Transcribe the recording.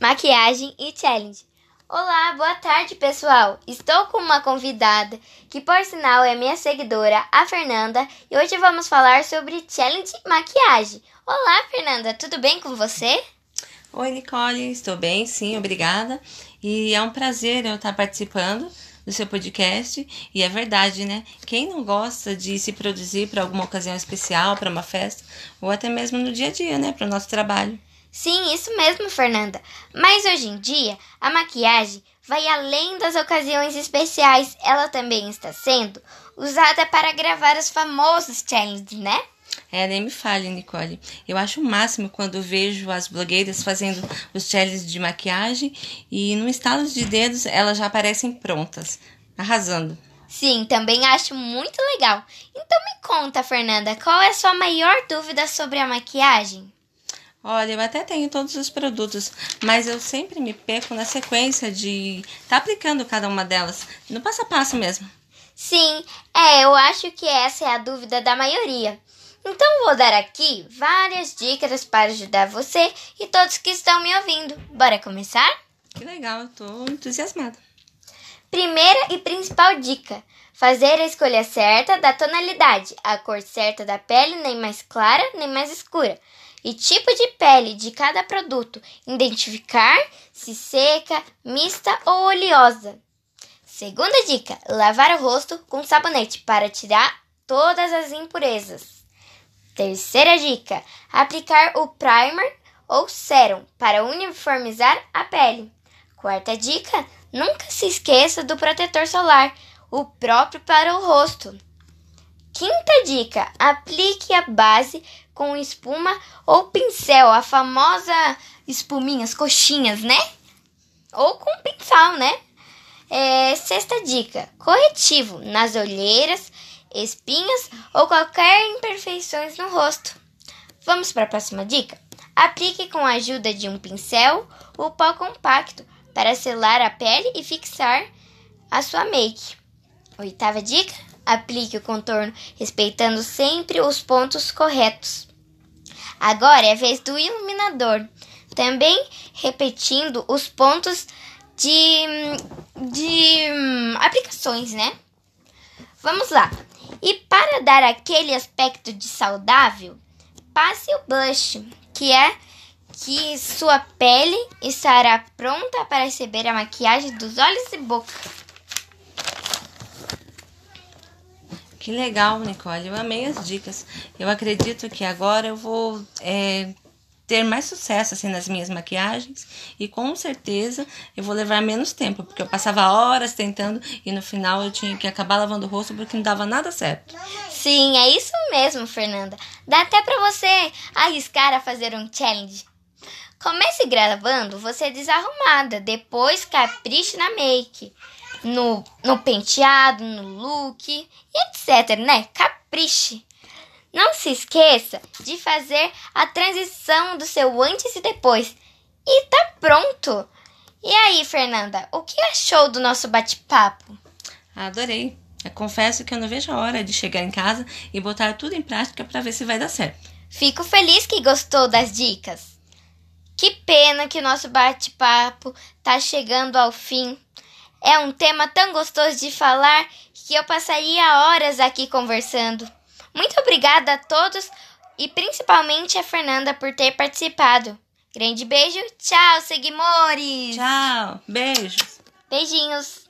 maquiagem e challenge. Olá, boa tarde, pessoal. Estou com uma convidada que, por sinal, é minha seguidora, a Fernanda, e hoje vamos falar sobre challenge maquiagem. Olá, Fernanda, tudo bem com você? Oi, Nicole, estou bem, sim, obrigada. E é um prazer eu estar participando do seu podcast. E é verdade, né? Quem não gosta de se produzir para alguma ocasião especial, para uma festa, ou até mesmo no dia a dia, né? Para o nosso trabalho. Sim, isso mesmo, Fernanda. Mas hoje em dia, a maquiagem vai além das ocasiões especiais. Ela também está sendo usada para gravar os famosos challenges, né? É, nem me fale, Nicole. Eu acho o máximo quando vejo as blogueiras fazendo os challenges de maquiagem e no estalo de dedos elas já aparecem prontas, arrasando. Sim, também acho muito legal. Então me conta, Fernanda, qual é a sua maior dúvida sobre a maquiagem? Olha, eu até tenho todos os produtos, mas eu sempre me perco na sequência de tá aplicando cada uma delas, no passo a passo mesmo. Sim, é, eu acho que essa é a dúvida da maioria. Então vou dar aqui várias dicas para ajudar você e todos que estão me ouvindo. Bora começar? Que legal, tô entusiasmada. Primeira e principal dica: fazer a escolha certa da tonalidade, a cor certa da pele, nem mais clara nem mais escura e tipo de pele de cada produto, identificar se seca, mista ou oleosa. Segunda dica: lavar o rosto com sabonete para tirar todas as impurezas. Terceira dica: aplicar o primer ou sérum para uniformizar a pele. Quarta dica: nunca se esqueça do protetor solar, o próprio para o rosto. Quinta dica: aplique a base com espuma ou pincel, a famosa espuminhas, coxinhas, né? Ou com pincel, né? É, sexta dica: corretivo nas olheiras, espinhas ou qualquer imperfeições no rosto. Vamos para a próxima dica? Aplique com a ajuda de um pincel o pó compacto para selar a pele e fixar a sua make. Oitava dica: aplique o contorno respeitando sempre os pontos corretos. Agora é a vez do iluminador, também repetindo os pontos de, de hum, aplicações, né? Vamos lá. E para dar aquele aspecto de saudável, passe o blush, que é que sua pele estará pronta para receber a maquiagem dos olhos e boca. Que legal, Nicole. Eu amei as dicas. Eu acredito que agora eu vou é, ter mais sucesso assim nas minhas maquiagens e com certeza eu vou levar menos tempo, porque eu passava horas tentando e no final eu tinha que acabar lavando o rosto porque não dava nada certo. Sim, é isso mesmo, Fernanda. Dá até para você arriscar a fazer um challenge. Comece gravando você desarrumada, depois capriche na make no, no penteado, no look e etc, né? Capriche. Não se esqueça de fazer a transição do seu antes e depois. E tá pronto! E aí, Fernanda, o que achou do nosso bate-papo? Adorei. Eu confesso que eu não vejo a hora de chegar em casa e botar tudo em prática para ver se vai dar certo. Fico feliz que gostou das dicas. Que pena que o nosso bate-papo tá chegando ao fim. É um tema tão gostoso de falar que eu passaria horas aqui conversando. Muito obrigada a todos e principalmente a Fernanda por ter participado. Grande beijo, tchau, seguimores! Tchau, beijos! Beijinhos!